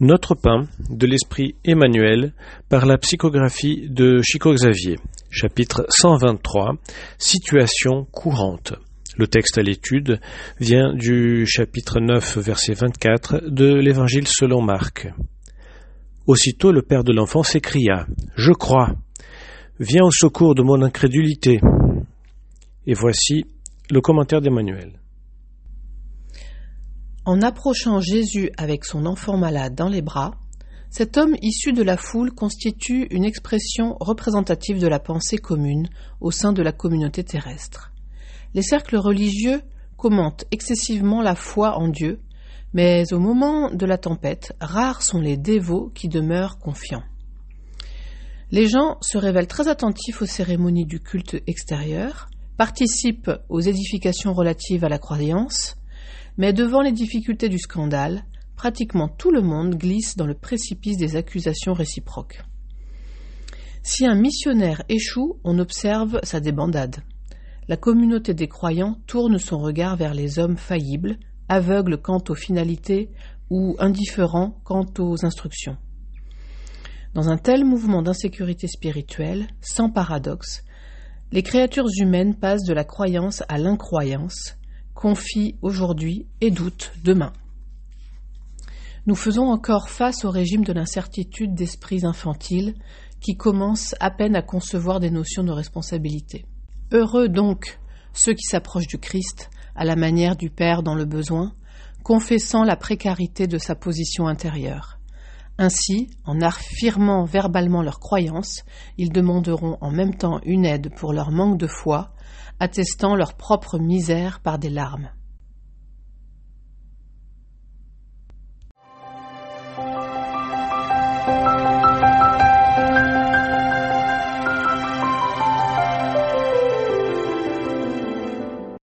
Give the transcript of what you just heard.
Notre pain de l'esprit Emmanuel par la psychographie de Chico Xavier, chapitre 123, situation courante. Le texte à l'étude vient du chapitre 9, verset 24 de l'Évangile selon Marc. Aussitôt le père de l'enfant s'écria Je crois, viens au secours de mon incrédulité. Et voici le commentaire d'Emmanuel. En approchant Jésus avec son enfant malade dans les bras, cet homme issu de la foule constitue une expression représentative de la pensée commune au sein de la communauté terrestre. Les cercles religieux commentent excessivement la foi en Dieu, mais au moment de la tempête, rares sont les dévots qui demeurent confiants. Les gens se révèlent très attentifs aux cérémonies du culte extérieur, participent aux édifications relatives à la croyance, mais devant les difficultés du scandale, pratiquement tout le monde glisse dans le précipice des accusations réciproques. Si un missionnaire échoue, on observe sa débandade. La communauté des croyants tourne son regard vers les hommes faillibles, aveugles quant aux finalités ou indifférents quant aux instructions. Dans un tel mouvement d'insécurité spirituelle, sans paradoxe, les créatures humaines passent de la croyance à l'incroyance, confie aujourd'hui et doute demain. Nous faisons encore face au régime de l'incertitude d'esprits infantiles qui commencent à peine à concevoir des notions de responsabilité. Heureux donc ceux qui s'approchent du Christ à la manière du Père dans le besoin, confessant la précarité de sa position intérieure. Ainsi, en affirmant verbalement leur croyance, ils demanderont en même temps une aide pour leur manque de foi attestant leur propre misère par des larmes.